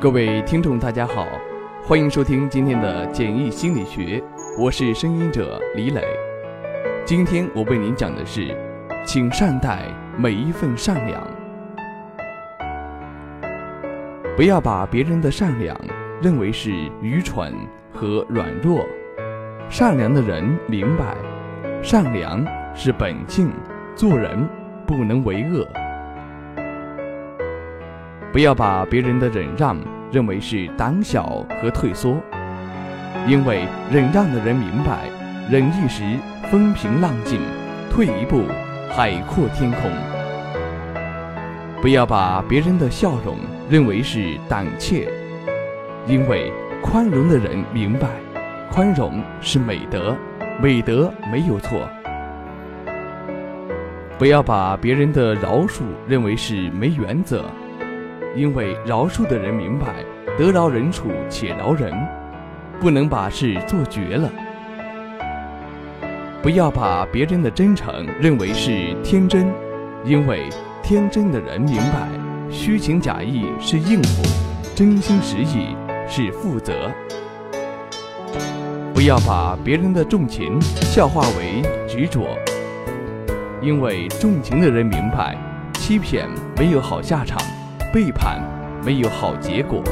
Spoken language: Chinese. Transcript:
各位听众，大家好，欢迎收听今天的简易心理学，我是声音者李磊。今天我为您讲的是，请善待每一份善良，不要把别人的善良认为是愚蠢和软弱。善良的人明白，善良是本性，做人不能为恶。不要把别人的忍让认为是胆小和退缩，因为忍让的人明白，忍一时风平浪静，退一步海阔天空。不要把别人的笑容认为是胆怯，因为宽容的人明白，宽容是美德，美德没有错。不要把别人的饶恕认为是没原则。因为饶恕的人明白，得饶人处且饶人，不能把事做绝了。不要把别人的真诚认为是天真，因为天真的人明白，虚情假意是应付，真心实意是负责。不要把别人的重情笑话为执着，因为重情的人明白，欺骗没有好下场。背叛没有好结果。